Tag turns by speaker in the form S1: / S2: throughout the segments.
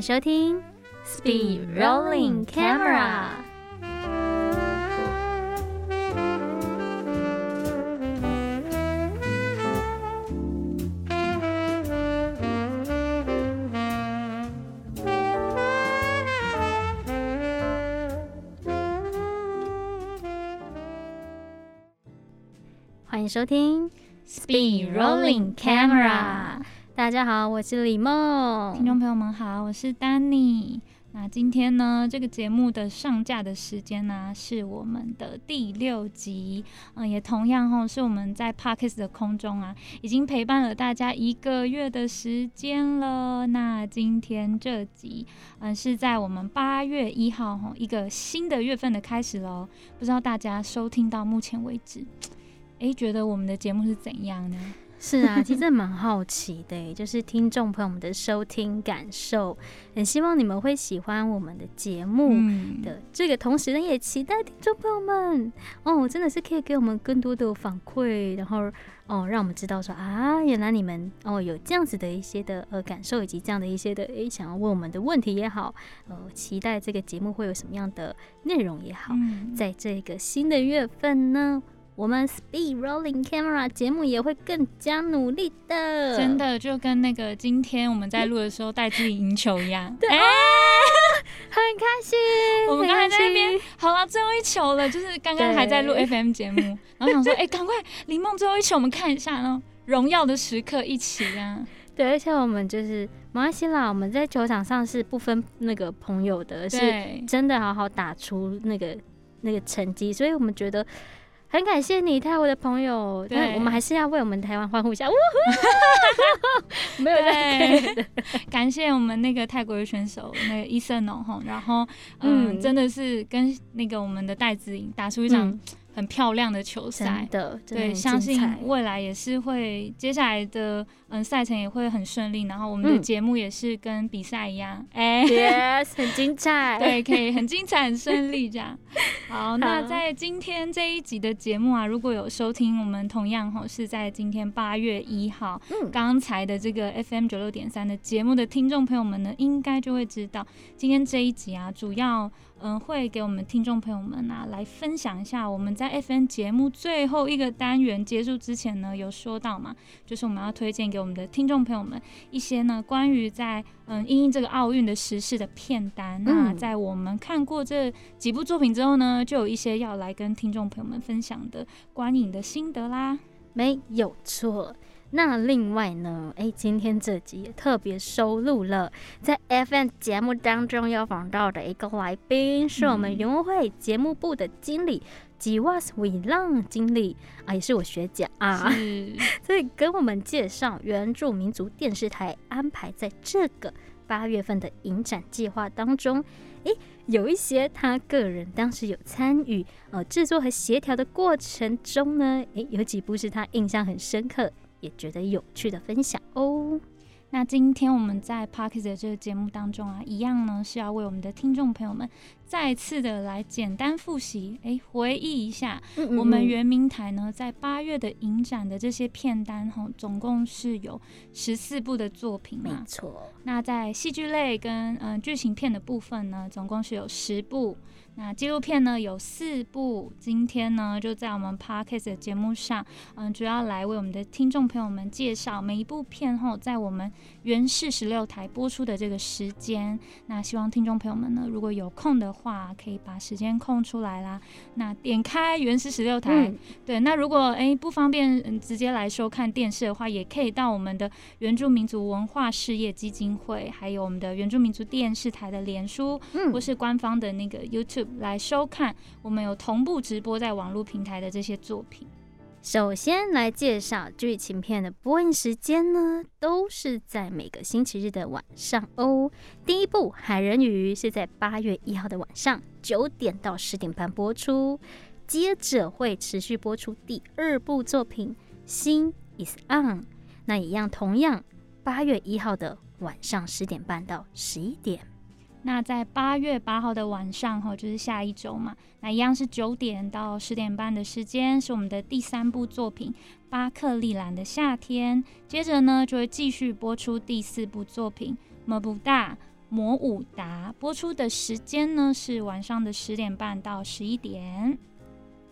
S1: 迎收听 Speed Rolling Camera。欢迎收听 Speed Rolling Camera。 大家好，我是李梦。
S2: 听众朋友们好，我是丹尼。那今天呢，这个节目的上架的时间呢，是我们的第六集。嗯，也同样哈，是我们在 Parkes 的空中啊，已经陪伴了大家一个月的时间了。那今天这集，嗯，是在我们八月一号哈，一个新的月份的开始喽。不知道大家收听到目前为止。哎，觉得我们的节目是怎样呢？
S1: 是啊，其实蛮好奇的，就是听众朋友们的收听感受，很希望你们会喜欢我们的节目的这个同时呢，也期待听众朋友们哦，真的是可以给我们更多的反馈，然后哦，让我们知道说啊，原来你们哦有这样子的一些的呃感受，以及这样的一些的诶想要问我们的问题也好，呃，期待这个节目会有什么样的内容也好，在这个新的月份呢。我们 Speed Rolling Camera 节目也会更加努力的，
S2: 真的就跟那个今天我们在录的时候带自己赢球一样，
S1: 对，很开心。
S2: 我们刚才在那边，好了，最后一球了，就是刚刚还在录 FM 节目，然后想说，哎，赶快林梦最后一球，我们看一下呢，荣耀的时刻一起啊。
S1: 对，而且我们就是马来西亚，我们在球场上是不分那个朋友的，是真的好好打出那个那个成绩，所以我们觉得。很感谢你，泰国的朋友。对，我们还是要为我们台湾欢呼一下。没有
S2: 对，感谢我们那个泰国的选手，那个伊森哦吼，然后嗯，真的是跟那个我们的戴子颖打出一场。很漂亮的球赛，
S1: 的
S2: 对，相信未来也是会，接下来的嗯赛程也会很顺利，然后我们的节目也是跟比赛一样，
S1: 哎，yes，很精彩，
S2: 对，可以很精彩、很顺利这样。好，那在今天这一集的节目啊，如果有收听，我们同样吼是在今天八月一号，嗯，刚才的这个 FM 九六点三的节目的听众朋友们呢，应该就会知道，今天这一集啊，主要。嗯，会给我们听众朋友们啊来分享一下，我们在 FN 节目最后一个单元结束之前呢，有说到嘛，就是我们要推荐给我们的听众朋友们一些呢关于在嗯因应这个奥运的时事的片单。那在我们看过这几部作品之后呢，就有一些要来跟听众朋友们分享的观影的心得啦，
S1: 没有错。那另外呢？哎，今天这集也特别收录了在 FM 节目当中要访到的一个来宾，是我们云会节目部的经理吉瓦斯维浪经理啊，也是我学姐啊，所以跟我们介绍原住民族电视台安排在这个八月份的影展计划当中，诶，有一些他个人当时有参与呃制作和协调的过程中呢，诶，有几部是他印象很深刻。也觉得有趣的分享哦。
S2: 那今天我们在 Parkes 的这个节目当中啊，一样呢是要为我们的听众朋友们再次的来简单复习，哎，回忆一下我们圆明台呢在八月的影展的这些片单哈，总共是有十四部的作品
S1: 没错。
S2: 那在戏剧类跟嗯剧情片的部分呢，总共是有十部。那纪录片呢有四部，今天呢就在我们 podcast 的节目上，嗯，主要来为我们的听众朋友们介绍每一部片后在我们原视十六台播出的这个时间。那希望听众朋友们呢，如果有空的话，可以把时间空出来啦。那点开原视十六台，对，那如果哎不方便直接来收看电视的话，也可以到我们的原住民族文化事业基金会，还有我们的原住民族电视台的脸书，嗯或是官方的那个 YouTube。来收看我们有同步直播在网络平台的这些作品。
S1: 首先来介绍剧情片的播映时间呢，都是在每个星期日的晚上哦。第一部《海人鱼》是在八月一号的晚上九点到十点半播出，接着会持续播出第二部作品《心 is on》，那一样同样八月一号的晚上十点半到十一点。
S2: 那在八月八号的晚上，哈，就是下一周嘛，那一样是九点到十点半的时间，是我们的第三部作品《巴克利兰的夏天》。接着呢，就会继续播出第四部作品《莫布大》，魔武达》，播出的时间呢是晚上的十点半到十一点。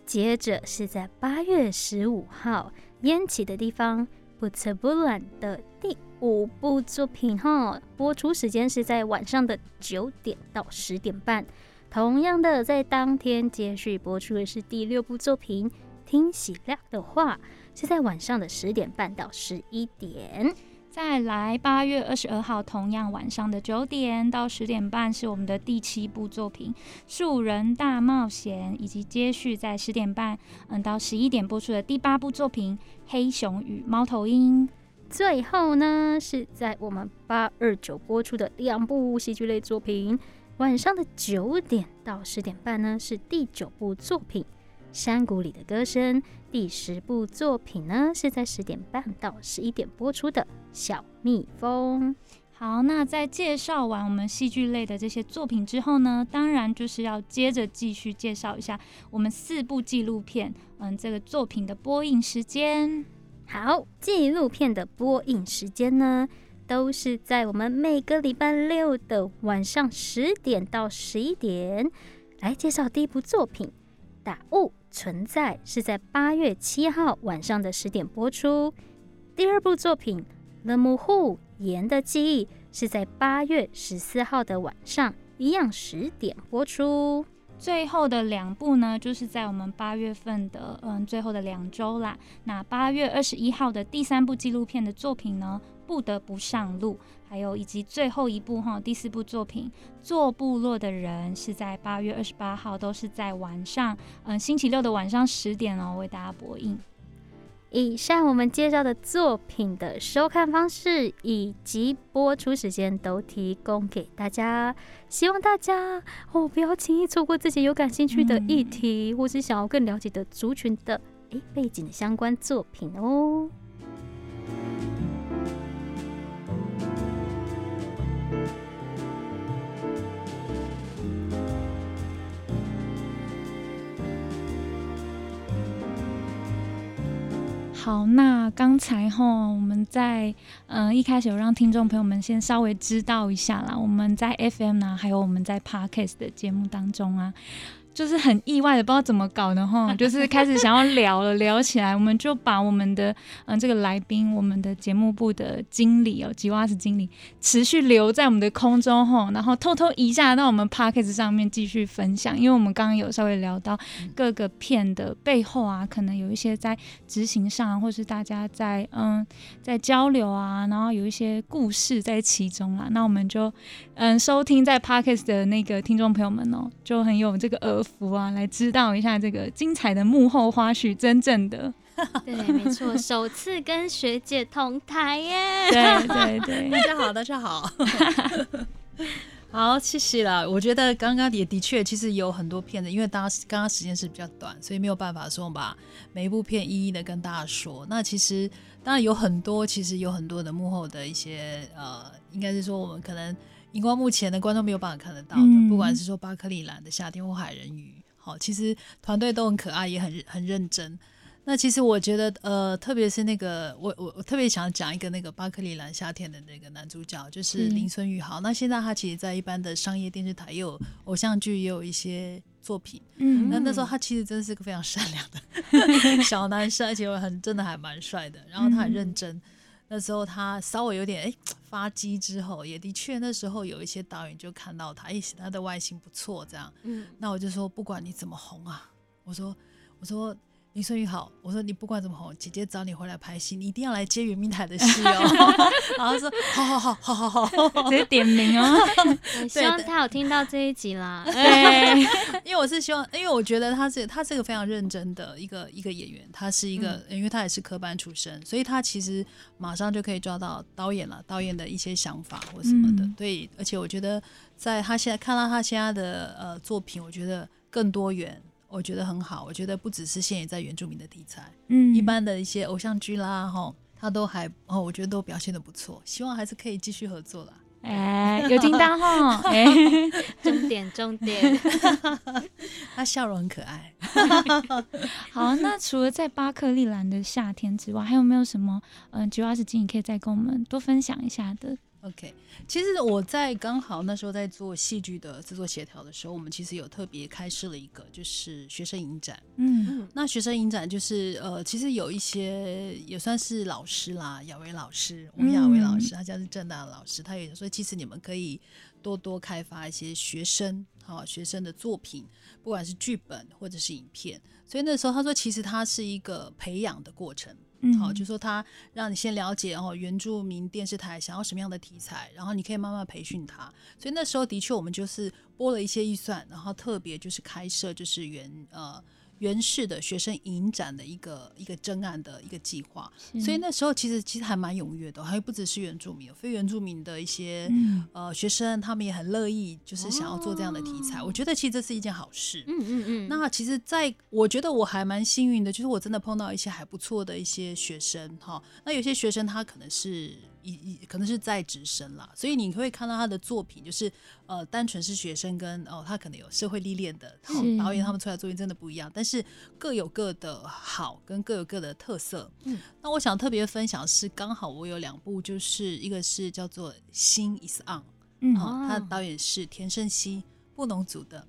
S1: 接着是在八月十五号，烟起的地方不测不乱的第五部作品哈，播出时间是在晚上的九点到十点半。同样的，在当天接续播出的是第六部作品《听喜亮的话》，是在晚上的十点半到十一点。
S2: 再来，八月二十二号，同样晚上的九点到十点半是我们的第七部作品《树人大冒险》，以及接续在十点半嗯到十一点播出的第八部作品《黑熊与猫头鹰》。
S1: 最后呢，是在我们八二九播出的两部戏剧类作品。晚上的九点到十点半呢，是第九部作品《山谷里的歌声》；第十部作品呢，是在十点半到十一点播出的《小蜜蜂》。
S2: 好，那在介绍完我们戏剧类的这些作品之后呢，当然就是要接着继续介绍一下我们四部纪录片，嗯，这个作品的播映时间。
S1: 好，纪录片的播映时间呢？都是在我们每个礼拜六的晚上十点到十一点来介绍第一部作品《打物存在》，是在八月七号晚上的十点播出。第二部作品《The m o 盐的记忆》是在八月十四号的晚上一样十点播出。
S2: 最后的两部呢，就是在我们八月份的嗯最后的两周啦。那八月二十一号的第三部纪录片的作品呢？不得不上路，还有以及最后一部哈第四部作品《做部落的人》是在八月二十八号，都是在晚上，嗯，星期六的晚上十点哦，为大家播映。
S1: 以上我们介绍的作品的收看方式以及播出时间都提供给大家，希望大家哦不要轻易错过自己有感兴趣的议题，或是想要更了解的族群的诶背景的相关作品哦。
S2: 好，那刚才哈，我们在嗯一开始有让听众朋友们先稍微知道一下啦，我们在 FM 呢，还有我们在 Podcast 的节目当中啊。就是很意外的，不知道怎么搞的哈，就是开始想要聊了，聊起来，我们就把我们的嗯这个来宾，我们的节目部的经理哦，吉瓦斯经理，持续留在我们的空中哈，然后偷偷移下到我们 p o c k e t 上面继续分享，因为我们刚刚有稍微聊到各个片的背后啊，可能有一些在执行上，或是大家在嗯在交流啊，然后有一些故事在其中啦，那我们就嗯收听在 p o c k e t 的那个听众朋友们哦，就很有这个耳。福啊，来知道一下这个精彩的幕后花絮，真正的
S1: 对，没错，首次跟学姐同台耶！
S2: 对对对，
S3: 大家好，大家好，好，谢谢了。我觉得刚刚也的确，其实有很多片子，因为大家刚刚时间是比较短，所以没有办法说把每一部片一一的跟大家说。那其实当然有很多，其实有很多的幕后的一些呃，应该是说我们可能。荧光幕前的观众没有办法看得到的，不管是说巴克利兰的夏天或海人鱼，好，其实团队都很可爱，也很很认真。那其实我觉得，呃，特别是那个，我我我特别想讲一个那个巴克利兰夏天的那个男主角，就是林孙宇豪。那现在他其实，在一般的商业电视台也有偶像剧，也有一些作品。嗯，那那时候他其实真的是个非常善良的 小男生，而且很真的还蛮帅的。然后他很认真。那时候他稍微有点哎发迹之后，也的确那时候有一些导演就看到他，哎，他的外形不错，这样，嗯，那我就说不管你怎么红啊，我说，我说。林顺宇好，我说你不管怎么红，姐姐找你回来拍戏，你一定要来接袁明台的戏哦。然后说好好好好好好，
S2: 直接点名哦。
S1: 希望他有听到这一集啦。
S2: 对，
S3: 因为我是希望，因为我觉得他是他是个非常认真的一个一个演员，他是一个，因为他也是科班出身，所以他其实马上就可以抓到导演了，导演的一些想法或什么的。对，而且我觉得在他现在看到他现在的呃作品，我觉得更多元。我觉得很好，我觉得不只是现在原住民的题材，嗯，一般的一些偶像剧啦，哈，他都还哦，我觉得都表现的不错，希望还是可以继续合作啦。
S2: 哎，有听到哈，哎，
S1: 重点重点，
S3: 他笑容很可爱。
S2: 好，那除了在巴克利兰的夏天之外，还有没有什么嗯，主要是经理可以再跟我们多分享一下的？
S3: OK，其实我在刚好那时候在做戏剧的制作协调的时候，我们其实有特别开设了一个就是学生影展。
S2: 嗯
S3: 那学生影展就是呃，其实有一些也算是老师啦，雅维老师，我们雅维老师，他家是正大的老师，他也说其实你们可以多多开发一些学生，好、学生的作品，不管是剧本或者是影片。所以那时候他说，其实它是一个培养的过程。
S2: 嗯
S3: 好，就说他让你先了解哦，原住民电视台想要什么样的题材，然后你可以慢慢培训他。所以那时候的确，我们就是拨了一些预算，然后特别就是开设就是原呃原式的学生影展的一个一个征案的一个计划。所以那时候其实其实还蛮踊跃的，还有不只是原住民，非原住民的一些、
S2: 嗯
S3: 呃学生，他们也很乐意，就是想要做这样的题材。我觉得其实这是一件好事。
S1: 嗯嗯嗯，
S3: 那其实在，我觉得我还蛮幸运的，就是我真的碰到一些还不错的一些学生哈。那有些学生他可能是一一可能是在职生啦，所以你会看到他的作品，就是呃单纯是学生跟哦他可能有社会历练的导演，他们出来作品真的不一样，但是各有各的好跟各有各的特色。
S1: 嗯，
S3: 那我想特别分享是刚好我有两部，就是一个是叫做《心 is on》。
S2: 嗯
S3: 啊、他的
S1: 哦
S3: 导演是田胜熙，布农族的，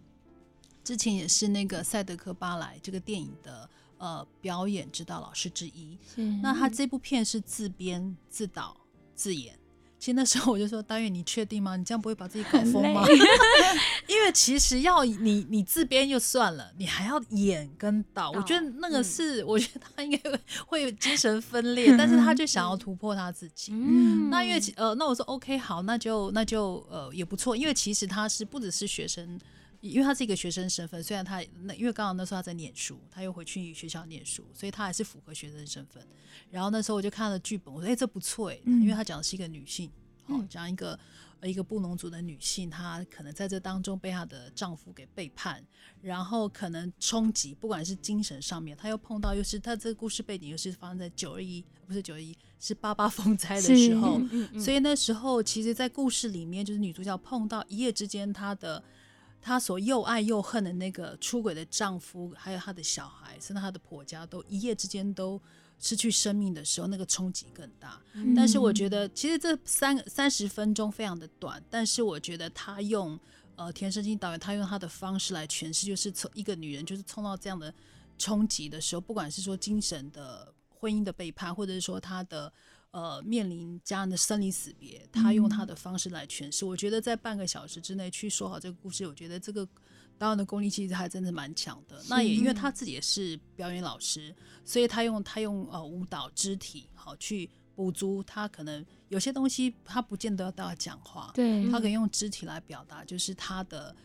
S3: 之前也是那个《赛德克巴莱》这个电影的呃表演指导老师之一。
S2: 是
S3: 那他这部片是自编、自导、自演。其实那时候我就说，导演，你确定吗？你这样不会把自己搞疯吗？因为其实要你你自编就算了，你还要演跟导，我觉得那个
S1: 嗯
S3: 是，我觉得他应该会精神分裂，但是他就想要突破他自己。
S1: 嗯
S3: 那因为呃，那我说 OK 好，那就那就呃也不错，因为其实他是不只是学生，因为他是一个学生身份，虽然他那因为刚好那时候他在念书，他又回去学校念书，所以他还是符合学生身份。然后那时候我就看了剧本，我说哎、这不错哎、
S2: 嗯
S3: 因为他讲的是一个女性，哦
S1: 嗯，
S3: 讲一个呃一个布农族的女性，她可能在这当中被她的丈夫给背叛，然后可能冲击，不管是精神上面，她又碰到又是她这个故事背景又是发生在九二一，不是九二一，是八八风灾的时候，
S1: 嗯嗯嗯
S3: 所以那时候其实，在故事里面，就是女主角碰到一夜之间她的。她所又爱又恨的那个出轨的丈夫，还有她的小孩，甚至她的婆家，都一夜之间都失去生命的时候，那个冲击更大。
S1: 嗯
S3: 但是我觉得，其实这三三十分钟非常的短，但是我觉得她用呃田胜金导演，他用他的方式来诠释，就是从一个女人就是冲到这样的冲击的时候，不管是说精神的婚姻的背叛，或者是说她的呃面临家人的生离死别，他用他的方式来诠释。我觉得在半个小时之内去说好这个故事，我觉得这个导演的功力其实还真的蛮强的。那也因为他自己也是表演老师，所以他用他用呃舞蹈肢体好去补足他可能有些东西他不见得都要讲话，
S2: 对
S3: 他可以用肢体来表达，就是他的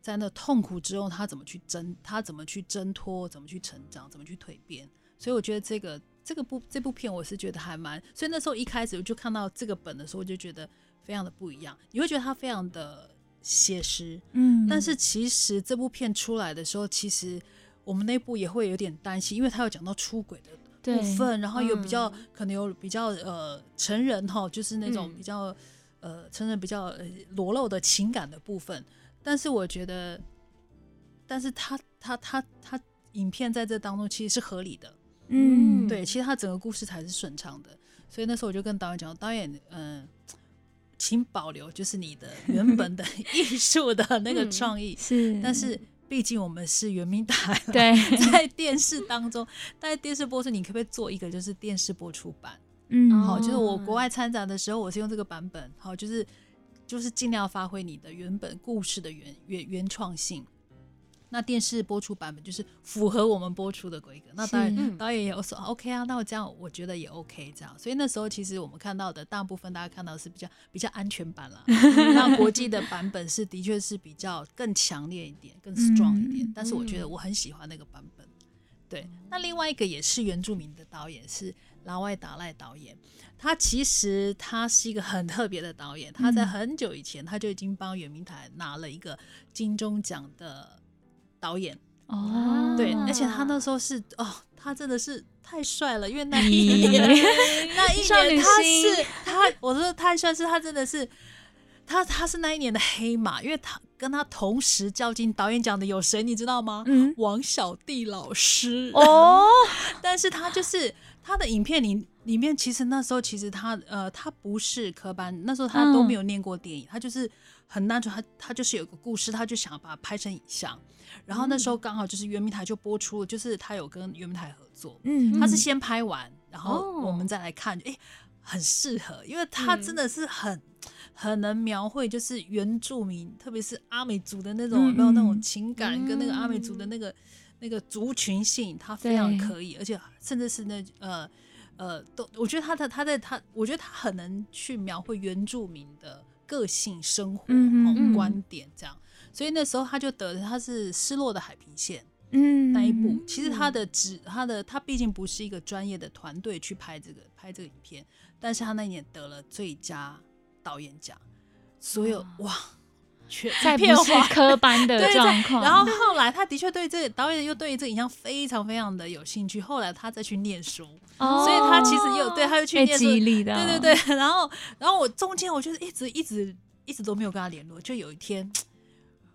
S3: 在那痛苦之后他怎么去挣，他怎么去挣脱，怎么去成长，怎么去蜕变。所以我觉得这个这个部这部片我是觉得还蛮，所以那时候一开始我就看到这个本的时候，我就觉得非常的不一样，你会觉得它非常的写实，
S2: 嗯
S3: 但是其实这部片出来的时候，其实我们内部也会有点担心，因为他有讲到出轨的部分，然后有比较、
S1: 嗯
S3: 可能有比较呃成人哈，就是那种
S1: 嗯
S3: 比较、呃成人比较呃裸露的情感的部分。但是我觉得，但是他他他他影片在这当中其实是合理的，
S2: 嗯
S3: 对，其实他整个故事才是顺畅的。所以那时候我就跟导演讲，导演嗯。请保留就是你的 原本的艺术的那个
S1: 嗯
S3: 创意，
S2: 是，
S3: 但是毕竟我们是圆明台，
S2: 对
S3: 在电视当中，在电视播出，你可不可以做一个就是电视播出版？
S2: 嗯
S3: 好，就是我
S1: 哦
S3: 国外参展的时候，我是用这个版本，好，就是就是尽量发挥你的原本故事的原原原创性。那电视播出版本就是符合我们播出的规格。那当
S2: 是
S3: 然，
S1: 嗯
S3: 导演也有说 OK 啊，那我这样我觉得也 OK 这样。所以那时候其实我们看到的大部分大家看到的是比较比较安全版啦，那国际的版本是的确是比较更强烈一点、更 strong 一点。
S2: 嗯
S3: 但是我觉得我很喜欢那个版本。对，那另外一个也是原住民的导演是拉外达赖导演，他其实他是一个很特别的导演，他在
S2: 嗯
S3: 很久以前他就已经帮圆明台拿了一个金钟奖的导演，
S2: 哦，
S3: 对，而且他那时候是哦，他真的是太帅了，因为那一 年那一年他是他，我说的太帅是他真的是他他是那一年的黑马，因为他跟他同时较劲导演奖的有谁你知道吗？
S2: 嗯。
S3: 王小弟老师。
S2: 哦，
S3: 但是他就是他的影片里，里面其实那时候其实他呃他不是科班，那时候他都没有念过电影，他就是很单纯，他他就是有个故事，他就想要把它拍成影像。然后那时候刚好就是圆明台就播出了，就是他有跟圆明台合作，
S2: 嗯
S3: 他是先拍完，然后
S1: 哦。
S3: 我们再来看，哎、很适合，因为他真的是很。很能描绘，就是原住民，特别是阿美族的那种，
S2: 嗯
S3: 有没有那种
S2: 嗯。
S3: 情感，跟那个阿美族的那个那个族群性，他非常可以，而且甚至是那呃呃，都我觉得他的他在他，我觉得他很能去描绘原住民的个性、生活、观点这样。所以那时候他就得了，他是《失落的海平线》
S2: 嗯
S3: 那一部。其实他的只，他的他毕竟不是一个专业的团队去拍这个拍这个影片，但是他那一年得了最佳导演奖，所有哇，全
S2: 再不是
S3: 一片花
S2: 科班的 状况，
S3: 然后后来他的确对这个导演又对这个影像非常非常的有兴趣，后来他再去念书，
S2: 哦
S3: 所以他其实也有对他又去念书，
S2: 激励的，
S3: 对对对，然后然后我中间我就是一直一直一直都没有跟他联络，就有一天。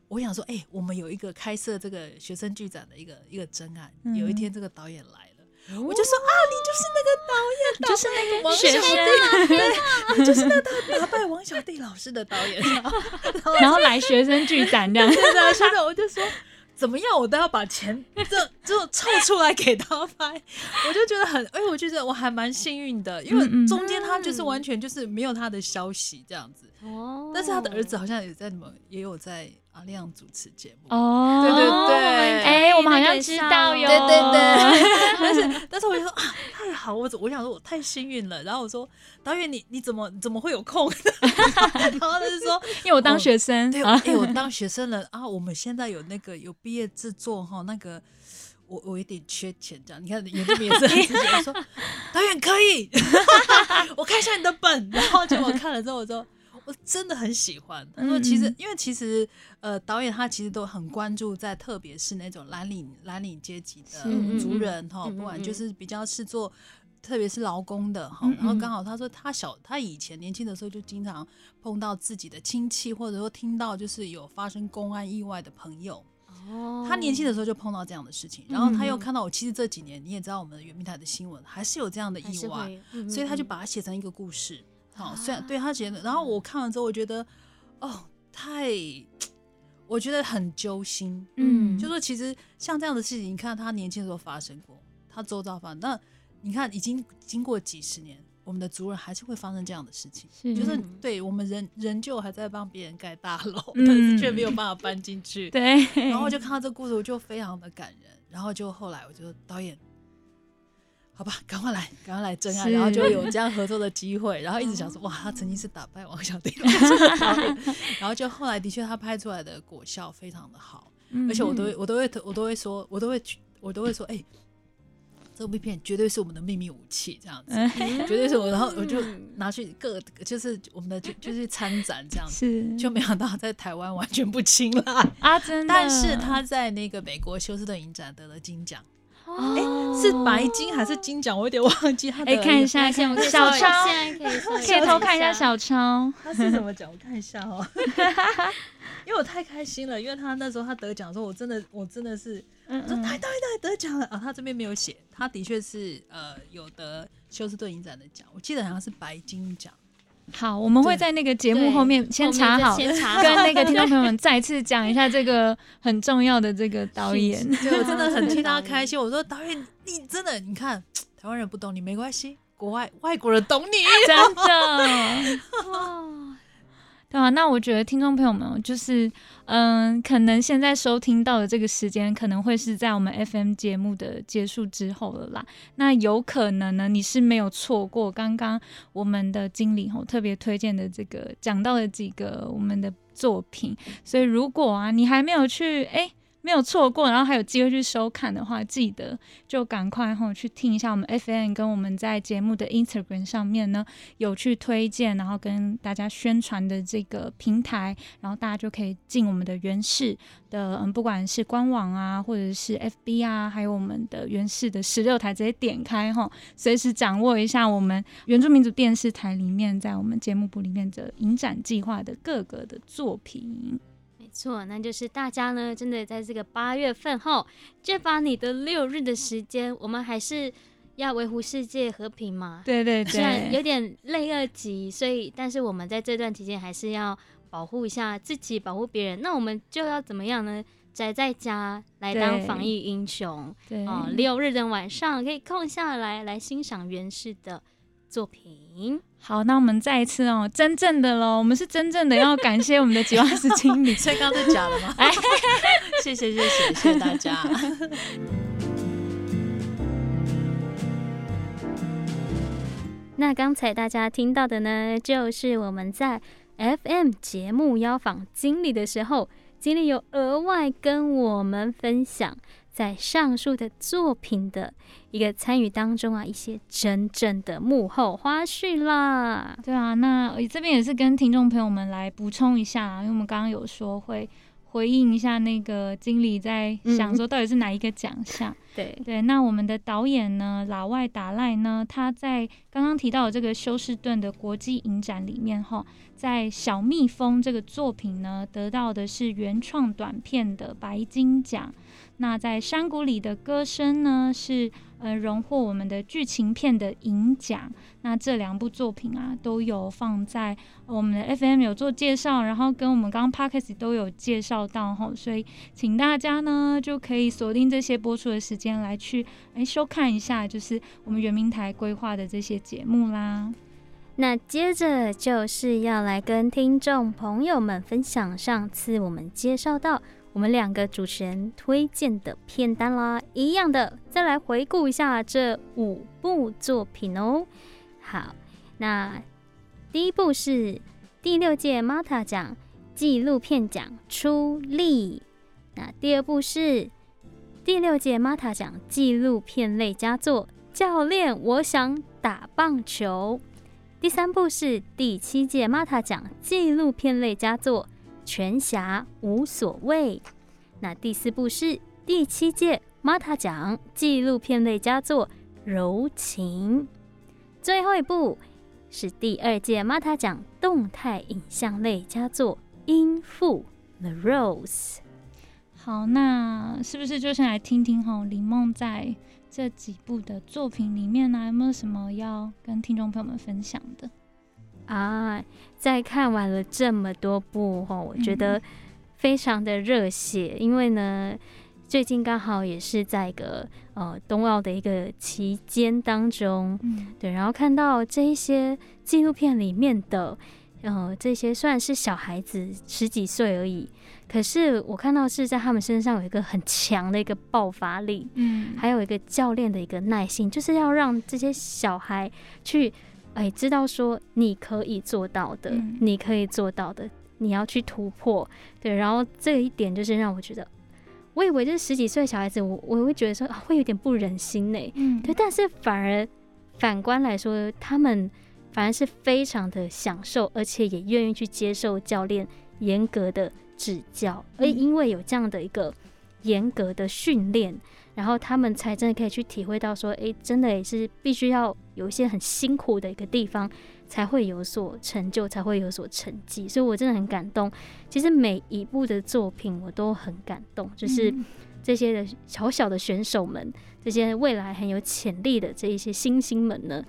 S3: 我想说，哎、我们有一个开设这个学生剧展的一个一个真案，
S2: 嗯
S3: 有一天这个导演来了，我就说啊，你就是那个导演，
S2: 就是那个
S3: 王小
S2: 弟，
S3: 对，你就是那个打败王小弟老师的导演。然后
S2: 然后来学生剧展这样，
S3: 对的，是的，我就说怎么样，我都要把钱这这凑出来给他拍，我就觉得很，哎，我觉得我还蛮幸运的，因为中间他就是完全就是没有他的消息这样子，
S1: 哦。
S3: 但是他的儿子好像也在什么也有在阿亮主持节目。
S2: 哦，
S3: 对对
S1: 哦
S3: 对
S2: 哎，我们好像知道哟，
S3: 对对对，但是但是我就说啊，太好，我我想说我太幸运了。然后我说导演你你怎么怎么会有空？然后他就说
S2: 因为我当学生
S3: 对，
S2: 啊
S3: 哎、，我当学生了啊，我们现在有那个有毕业制作哈，那个我我有点缺钱这样，你看眼睛也是很直接，我说导演可以，我看一下你的本，然后结果看了之后，我说我真的很喜欢。他说其实因为其实呃导演他其实都很关注在特别是那种蓝领蓝领阶级的族人哈，不管
S1: 嗯
S3: 就是比较是做。特别是劳工的哈
S2: 嗯，
S3: 然后
S2: 嗯
S3: 刚好他说他小他以前年轻的时候就经常碰到自己的亲戚，或者说听到就是有发生公安意外的朋友，
S1: 哦
S3: 他年轻的时候就碰到这样的事情，然后他又
S1: 嗯
S3: 看到我，其实这几年你也知道我们的圆明台的新闻还是有这样的意外，所以他就
S1: 嗯
S3: 把它写成一个故事。好、
S1: 啊
S3: 虽然对他觉得，然后我看完之后，我觉得哦，太，我觉得很揪心。
S2: 嗯，
S3: 就说其实像这样的事情，你看他年轻的时候发生过，他周遭发生，那你看已经经过几十年，我们的族人还是会发生这样的事情。
S2: 是
S3: 就是
S1: 嗯
S3: 对我们人仍旧还在帮别人盖大楼，
S2: 嗯
S3: 但是却没有办法搬进去。
S2: 对，
S3: 然后就看到这故事，我就非常的感人。然后就后来我就导演，好吧，赶快来，赶快来真爱，然后就有这样合作的机会。然后一直想说，哇，他曾经是打败王小弟老师的，然后就后来的确他拍出来的果效非常的好，
S2: 嗯
S3: 而且我都会我都会我都会说，我都会我都会说，哎、这部片绝对是我们的秘密武器，这样子，
S2: 嗯。
S3: 绝对是我。然后我就
S1: 嗯。
S3: 拿去各就是我们的就就是参展这样子，就没想到在台湾完全不青睐。
S2: 啊，真的，
S3: 但是他在那个美国休斯顿影展得了金奖，
S1: 哦
S3: 是白金还是金奖？我有点忘记他的。
S2: 哎，看一，下，小超，
S1: 可以搜
S2: 可以偷看一下小超，
S3: 他是什么奖？我看一下哦。因为我太开心了，因为他那时候他得奖的时候，我真的我真的是
S2: 嗯
S3: 我说台
S2: 嗯，
S3: 导演导演得奖了啊！他这边没有写，他的确是呃有得休斯顿影展的奖，我记得好像是白金奖。
S2: 好，我们会在那个节目后面先查好，
S1: 先查好
S2: 跟那个听众朋友们再次讲一下这个很重要的这个导演。
S3: 对我真的很替他开心。我说导演，你真的你看 台湾人不懂你没关系，国外外国人懂你。
S2: 真的，
S1: 哇，
S2: 对啊，那我觉得听众朋友们，就是嗯，可能现在收听到的这个时间，可能会是在我们 FM 节目的结束之后了啦。那有可能呢，你是没有错过刚刚我们的经理吼特别推荐的这个讲到的几个我们的作品，所以如果啊你还没有去哎。没有错过，然后还有机会去收看的话，记得就赶快吼去听一下我们 FM 跟我们在节目的 Instagram 上面呢有去推荐，然后跟大家宣传的这个平台，然后大家就可以进我们的原氏的，嗯，不管是官网啊，或者是 FB 啊，还有我们的原氏的十六台，直接点开哈，随时掌握一下我们原住民族电视台里面在我们节目部里面的影展计划的各个的作品。
S1: 没错，那就是大家呢，真的在这个八月份后，就把你的六日的时间，我们还是要维护世界和平嘛。
S2: 对对对
S1: 虽然有，点累二级，所以但是我们在这段期间还是要保护一下自己，保护别人。那我们就要怎么样呢？宅在家来当防疫英雄
S2: 对
S1: 哦。六日的晚上可以空下来，来欣赏原氏的作品。
S2: 好，那我们再一次哦，真正的喽，我们是真正的要感谢我们的吉瓦斯经理。
S3: 所以刚刚是假的吗？谢谢谢谢谢谢大家。
S1: 那刚才大家听到的呢，就是我们在 FM 节目邀访经理的时候，经理有额外跟我们分享在上述的作品的一个参与当中啊，一些真正的幕后花絮啦。
S2: 对啊，那我这边也是跟听众朋友们来补充一下啊，因为我们刚刚有说会回应一下那个经理在想说到底是哪一个奖项。
S1: 对，
S2: 对，那我们的导演呢，老外达赖呢，他在刚刚提到的这个休斯顿的国际影展里面哈，在《小蜜蜂》这个作品呢，得到的是原创短片的白金奖。那在山谷里的歌声呢，是呃荣获我们的剧情片的银奖。那这两部作品啊，都有放在我们的 FM 有做介绍，然后跟我们刚刚 Podcast 都有介绍到哈，所以请大家呢就可以锁定这些播出的时间来去哎收看一下，就是我们圆明台规划的这些节目啦。
S1: 那接着就是要来跟听众朋友们分享上次我们介绍到我们两个主持人推荐的片单啦，一样的，再来回顾一下这五部作品哦。好，那第一部是第六届 Mata 奖纪录片奖出力，那第二部是第六届 Mata 奖纪录片类佳作《教练，我想打棒球》。第三部是第七届 Mata 奖纪录片类佳作《全侠无所谓》。那第四部是第七届 Mata 奖纪录片类佳作《柔情》。最后一部是第二届 Mata 奖动态影像类佳作《音符 The Rose》。
S2: 好，那是不是就先来听听哈林梦在这几部的作品里面呢，有没有什么要跟听众朋友们分享的？
S1: 啊，在看完了这么多部后，我觉得非常的热血，因为呢，最近刚好也是在一个呃冬奥的一个期间当中，
S2: 嗯。
S1: 对，然后看到这一些纪录片里面的，呃，这些虽然是小孩子十几岁而已，可是我看到是在他们身上有一个很强的一个爆发力，
S2: 嗯，
S1: 还有一个教练的一个耐心，就是要让这些小孩去，哎，知道说你可以做到的，
S2: 嗯
S1: 你可以做到的，你要去突破，对。然后这一点就是让我觉得，我以为就是十几岁的小孩子，我我会觉得说、啊、会有点不忍心呢，
S2: 嗯
S1: 对。但是反而反观来说，他们反而是非常的享受，而且也愿意去接受教练严格的指教，而
S2: 嗯
S1: 因为有这样的一个严格的训练，然后他们才真的可以去体会到说，诶，真的也是必须要有一些很辛苦的一个地方，才会有所成就，才会有所成绩。所以我真的很感动。其实每一部的作品我都很感动，就是
S2: 嗯
S1: 这些的小小的选手们，这些未来很有潜力的这一些星星们呢，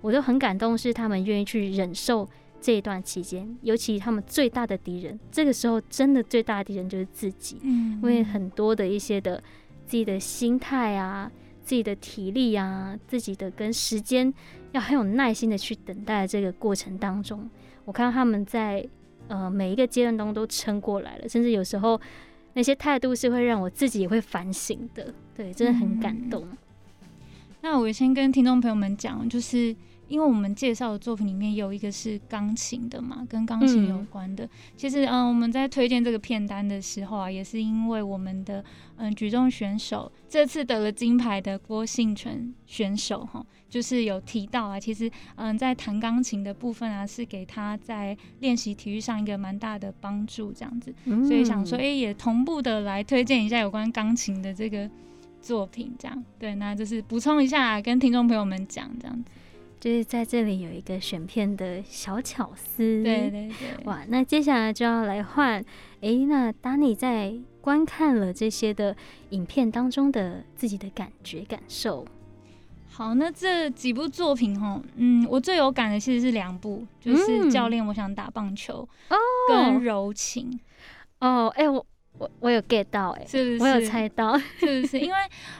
S1: 我都很感动，是他们愿意去忍受这一段期间，尤其他们最大的敌人，这个时候真的最大的敌人就是自己。
S2: 嗯，
S1: 因为很多的一些的自己的心态啊、自己的体力啊、自己的跟时间，要很有耐心的去等待这个过程当中，我看到他们在呃每一个阶段当中都撑过来了，甚至有时候那些态度是会让我自己也会反省的，对，真的很感动。
S2: 那我先跟听众朋友们讲，就是因为我们介绍的作品里面有一个是钢琴的嘛，跟钢琴有
S1: 嗯
S2: 关的。其实，嗯，我们在推荐这个片单的时候啊，也是因为我们的嗯举重选手这次得了金牌的郭幸存选手哈，就是有提到啊，其实嗯在弹钢琴的部分啊，是给他在练习体育上一个蛮大的帮助，这样子。所以想说，
S1: 嗯
S2: 哎、也同步的来推荐一下有关钢琴的这个作品，这样对，那就是补充一下，跟听众朋友们讲这样子。
S1: 就是在这里有一个选片的小巧思，
S2: 对对对，
S1: 哇，那接下来就要来换，诶，那当你在观看了这些的影片当中的自己的感觉感受，
S2: 好，那这几部作品哈，嗯，我最有感的其实是两部，就是教练，我想打棒球，跟柔情。
S1: 哦，哎，我我我有 get 到，哎，
S2: 是不是？
S1: 我有猜到，
S2: 是不是？因为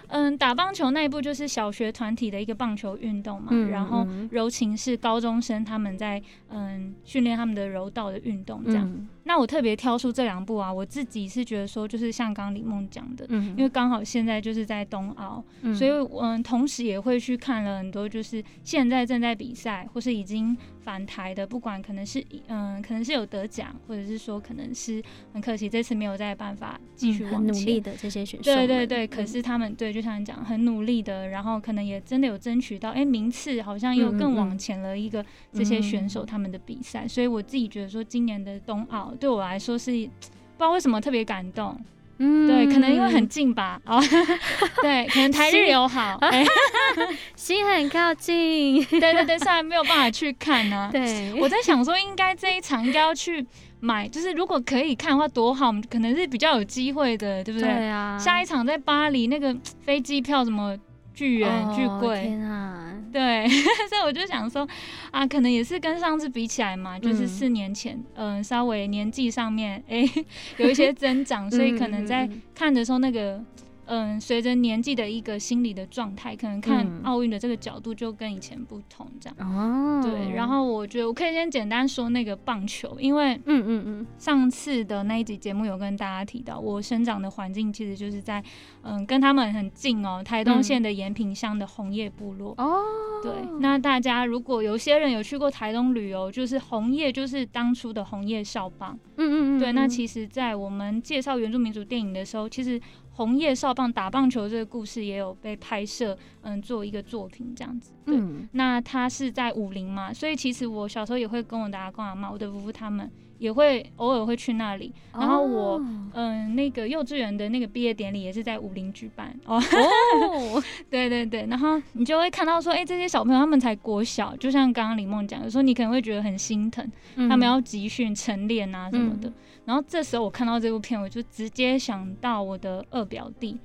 S2: 嗯，打棒球那一部就是小学团体的一个棒球运动嘛，然后柔情是高中生他们在嗯训练他们的柔道的运动这样。那我特别挑出这两部啊，我自己是觉得说，就是像刚李梦讲的，嗯，因为刚好现在就是在冬奥，所以嗯，同时也会去看了很多，就是现在正在比赛或是已经返台的，不管可能是嗯，可能是有得奖，或者是说可能是很可惜这次没有再办法继续往
S1: 努力的这些选手，
S2: 对对对，可是他们对，就像你讲，很努力的，然后可能也真的有争取到，哎，名次好像又更往前了一个这些选手他们的比赛，所以我自己觉得说，今年的冬奥。对我来说是不知道为什么特别感动，嗯，对，可能因为很近吧，哦，对，可能台日友好
S1: 心很靠近，
S2: 对对对，虽然没有办法去看呢，
S1: 对，
S2: 我在想说，应该这一场应该要去买，就是如果可以看的话多好，可能是比较有机会的，对不对？
S1: 对啊，
S2: 下一场在巴黎，那个飞机票什么巨远巨贵，
S1: 天啊！
S2: 对，所以我就想说，啊，可能也是跟上次比起来嘛，就是四年前，嗯，稍微年纪上面，哎，有一些增长，所以可能在看的时候那个。嗯，随着年纪的一个心理的状态，可能看奥运的这个角度就跟以前不同，这样。哦。对，然后我觉得我可以先简单说那个棒球，因为嗯嗯嗯，上次的那一集节目有跟大家提到，我生长的环境其实就是在嗯跟他们很近哦，台东县的延平乡的红叶部落。哦。对，那大家如果有些人有去过台东旅游，就是红叶就是当初的红叶少棒。嗯嗯嗯。对，那其实，在我们介绍原住民族电影的时候，其实。红叶少棒打棒球这个故事也有被拍摄，嗯，做一个作品这样子。对，那他是在武林嘛，所以其实我小时候也会跟我的阿公阿妈、我的夫妇他们也会偶尔会去那里。然后我，嗯，那个幼稚园的那个毕业典礼也是在武林举办。哦，对对对，然后你就会看到说，哎，这些小朋友他们才国小，就像刚刚李梦讲有时候你可能会觉得很心疼，他们要集训晨练啊什么的。然后这时候我看到这部片，我就直接想到我的二表弟，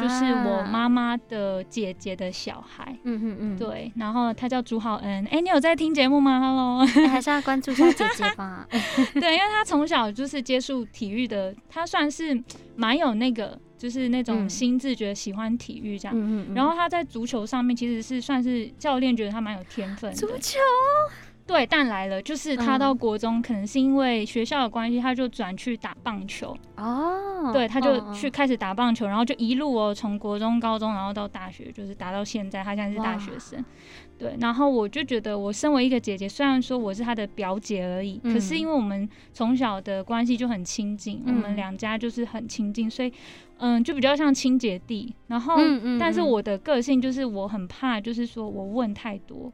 S2: 就是我妈妈的姐姐的小孩。嗯嗯嗯，对。然后他叫朱浩恩。哎，你有在听节目吗？Hello，
S1: 还是要关注一下姐姐吧。
S2: 对，因为他从小就是接触体育的，他算是蛮有那个，就是那种心智，觉得喜欢体育这样。然后他在足球上面其实是算是教练觉得他蛮有天分。
S1: 足球。
S2: 对，但来了，就是他到国中，可能是因为学校的关系，他就转去打棒球。哦，对，他就去开始打棒球，然后就一路哦，从国中、高中，然后到大学，就是打到现在，他现在是大学生。对，然后我就觉得，我身为一个姐姐，虽然说我是他的表姐而已，可是因为我们从小的关系就很亲近，我们两家就是很亲近，所以嗯，就比较像亲姐弟。然后，但是我的个性就是我很怕，就是说我问太多。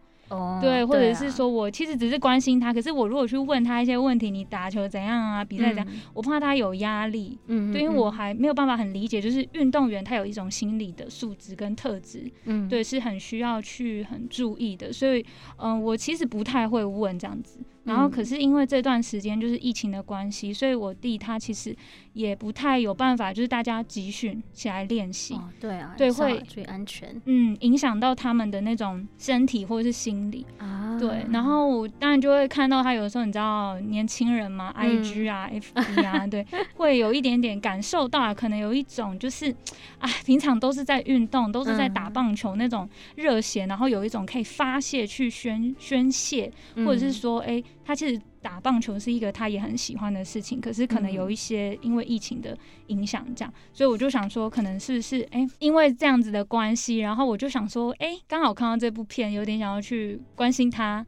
S2: 对，或者是说我其实只是关心他，可是我如果去问他一些问题，你打球怎样啊，比赛怎样，我怕他有压力。嗯，对，因为我还没有办法很理解，就是运动员他有一种心理的素质跟特质，嗯，对，是很需要去很注意的。所以，嗯，我其实不太会问这样子。然后，可是因为这段时间就是疫情的关系，所以我弟他其实也不太有办法，就是大家集训起来练习。
S1: 对啊，
S2: 对，会
S1: 注意安全。
S2: 嗯，影响到他们的那种身体或者是心理啊。对，然后当然就会看到他有的时候，你知道年轻人嘛，IG 啊，FB 啊，对，会有一点点感受到，可能有一种就是，哎，平常都是在运动，都是在打棒球那种热血，然后有一种可以发泄去宣宣泄，或者是说，哎。他其实打棒球是一个他也很喜欢的事情，可是可能有一些因为疫情的影响，这样，所以我就想说，可能是不是哎，因为这样子的关系，然后我就想说，哎，刚好看到这部片，有点想要去关心他，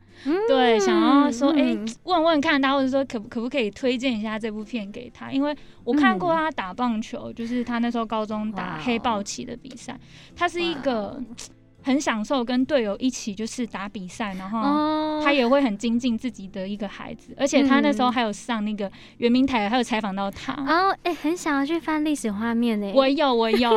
S2: 对，想要说，哎，问问看他，或者说可可不可以推荐一下这部片给他，因为我看过他打棒球，就是他那时候高中打黑豹旗的比赛，他是一个。很享受跟队友一起就是打比赛，然后他也会很精进自己的一个孩子，而且他那时候还有上那个圆明台，还有采访到他。
S1: 哦，哎，很想要去翻历史画面呢。
S2: 我有，我有，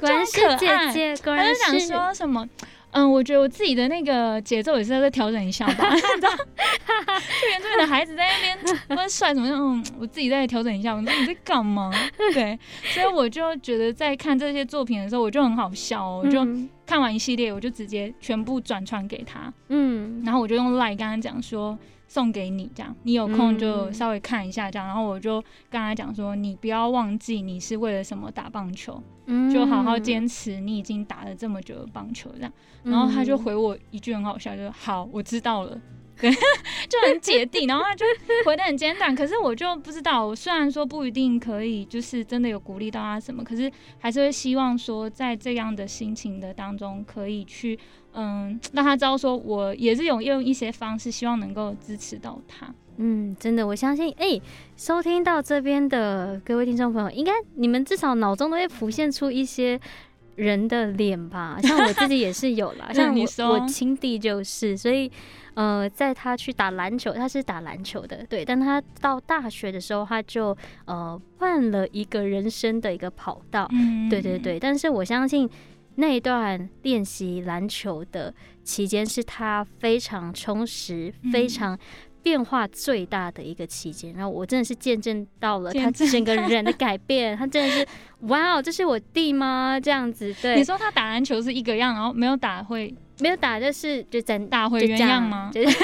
S1: 果然是姐姐，果然是。
S2: 想说什么？嗯，我觉得我自己的那个节奏也是要再调整一下吧。就原住民的孩子在那边不知道帅什么样，我自己再调整一下。我说你在干嘛？对，所以我就觉得在看这些作品的时候，我就很好笑，我就。看完一系列，我就直接全部转传给他，
S1: 嗯，
S2: 然后我就用 Line 跟他讲说。送给你，这样你有空就
S1: 嗯
S2: 稍微看一下，这样，然后我就跟他讲说，你不要忘记你是为了什么打棒球，
S1: 嗯
S2: 就好好坚持你已经打了这么久的棒球，这样。然后他就回我一句很好笑，就是好，我知道了。对，就很姐弟，然后他就回的很简短。可是我就不知道，我虽然说不一定可以，就是真的有鼓励到他什么，可是还是会希望说，在这样的心情的当中，可以去嗯，让他知道说我也是有用一些方式，希望能够支持到他。
S1: 嗯，真的，我相信，哎、收听到这边的各位听众朋友，应该你们至少脑中都会浮现出一些人的脸吧？像我自己也是有啦，
S2: 嗯
S1: 像我
S2: 你说
S1: 我亲弟就是，所以呃，在他去打篮球，他是打篮球的，对，但他到大学的时候，他就呃换了一个人生的一个跑道，
S2: 嗯
S1: 对对，对，但是我相信那一段练习篮球的期间是他非常充实、
S2: 嗯
S1: 非常变化最大的一个期间。然后我真的是见证到了他整个人的改变，他真的是哇哦，这是我弟吗？这样子，对你，
S2: 说他打篮球是一个样，然后没有打会
S1: 没有打就是就真
S2: 打回
S1: 就这样
S2: 原样吗？
S1: 就是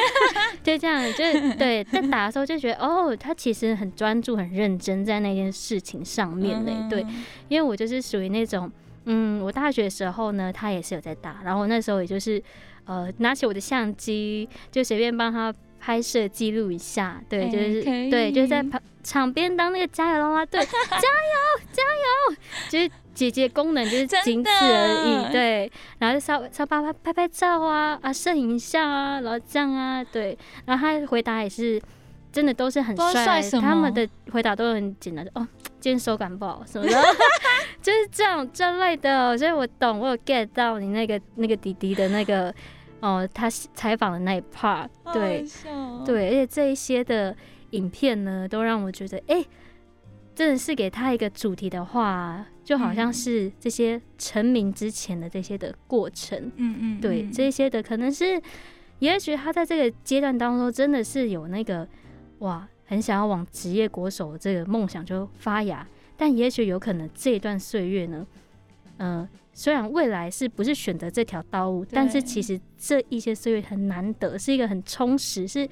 S1: 就这样，就是 对。但打的时候就觉得，哦，他其实很专注、很认真在那件事情上面嘞。对，
S2: 嗯，
S1: 因为我就是属于那种，嗯，我大学的时候呢，他也是有在打，然后我那时候也就是，呃，拿起我的相机，就随便帮他拍摄记录一下，对，
S2: 哎
S1: 就是对，就是在旁场边当那个加油啦啦队，加油加油，就是姐姐功能就是仅此而已，对，然后就稍稍拍拍拍拍照啊啊，摄影一下啊，然后这样啊，对，然后他回答也是。真的都是很帅，他们的回答都很简单，就哦，今天手感不好什么的，就是这样这类的，所以我懂，我有 get 到你那个那个弟弟的那个哦，他采访的那一 part，对，
S2: 对
S1: 对，而且这一些的影片呢，都让我觉得，哎、真的是给他一个主题的话，就好像
S2: 嗯。
S1: 是这些成名之前的这些的过程，
S2: 嗯嗯，
S1: 对，
S2: 嗯。
S1: 这些的可能是，也许他在这个阶段当中真的是有那个哇，很想要往职业国手这个梦想就发芽，但也许有可能这一段岁月呢，嗯、虽然未来是不是选择这条道路，但是其实这一些岁月很难得，是一个很充实，是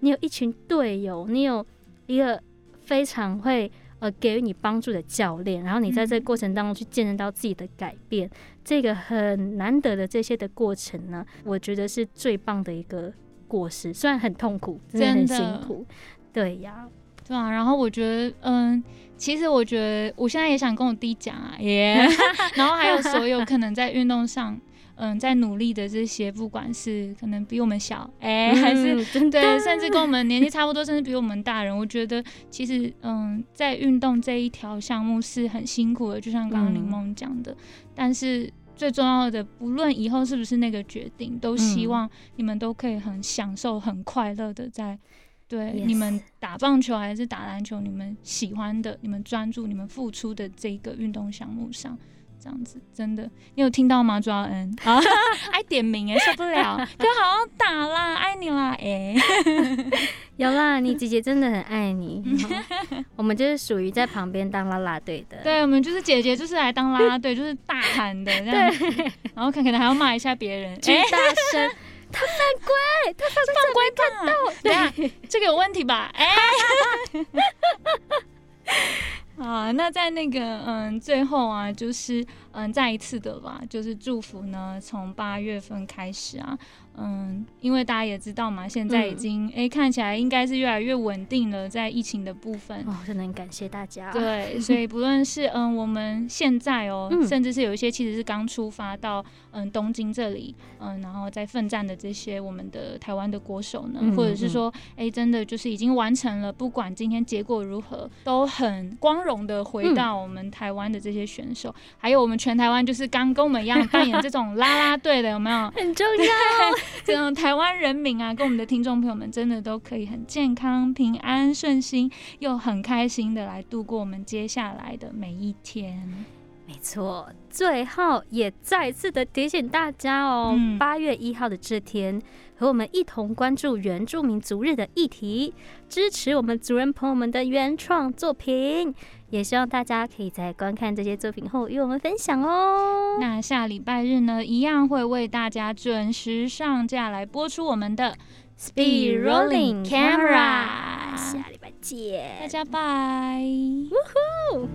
S1: 你有一群队友，你有一个非常会呃给予你帮助的教练，然后你在这个
S2: 嗯。
S1: 过程当中去见证到自己的改变，这个很难得的这些的过程呢，我觉得是最棒的一个果实，虽然很痛苦，真的很辛苦，对呀，
S2: 对啊，然后我觉得，嗯，其实我觉得我现在也想跟我弟讲啊，耶，然后还有所有可能在运动上，嗯，在努力的这些，不管是可能比我们小，哎、还是对，甚至跟我们年纪差不多，甚至比我们大人，我觉得其实，嗯，在运动这一条项目是很辛苦的，就像刚刚柠
S1: 嗯
S2: 檬讲的，但是。最重要的，不论以后是不是那个决定，都希
S1: 嗯
S2: 望你们都可以很享受、很快乐的在对
S1: Yes
S2: 你们打棒球还是打篮球，你们喜欢的、你们专注、你们付出的这个运动项目上，这样子真的，你有听到吗？抓恩？啊，爱点名哎，受不了，就好好打啦，爱你啦，哎、
S1: 有啦，你姐姐真的很爱你，我们就是属于在旁边当啦啦队的，
S2: 对，我们就是姐姐，就是来当啦啦队，就是大喊的这样子，然后可可能还要骂一下别人，
S1: 巨
S2: 哎、
S1: 大声，他犯规，他犯
S2: 犯规吧？等一下这个有问题吧？哎、啊，那在那个嗯最后啊，就是嗯再一次的吧，就是祝福呢，从八月份开始啊，嗯，因为大家也知道嘛，现在已
S1: 嗯。
S2: 经哎、看起来应该是越来越稳定了，在疫情的部分。
S1: 哦，真的很感谢大家，
S2: 对，所以不论是嗯我们现在哦，
S1: 嗯
S2: 甚至是有一些其实是刚出发到嗯东京这里，嗯，然后在奋战的这些我们的台湾的国手呢，
S1: 嗯
S2: 或者是说，哎、真的就是已经完成了，不管今天结果如何，都很光荣的回
S1: 嗯。
S2: 到我们台湾的这些选手，还有我们全台湾就是刚跟我们一样扮演这种啦啦队的，有没有？
S1: 很重要，
S2: 这种台湾人民啊，跟我们的听众朋友们，真的都可以很健康、平安、顺心，又很开心的来度过我们接下来的每一天。
S1: 没没错，最后也再次的提醒大家哦，
S2: 嗯
S1: 八、月一号的这天，和我们一同关注原住民族日的议题，支持我们族人朋友们的原创作品。也希望大家可以在观看这些作品后与我们分享哦。
S2: 那下礼拜日呢，一样会为大家准时上架来播出我们的
S1: Speed Rolling Camera，
S2: 下
S1: 下礼拜见，
S2: 大家拜。
S1: 哦